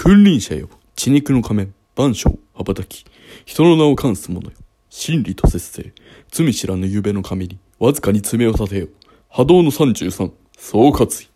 君臨者よ、血肉の仮面、万象、羽ばたき、人の名を冠す者よ。真理と節制、罪知らぬゆべの神に、わずかに爪を立てよ。波動の33、総括意。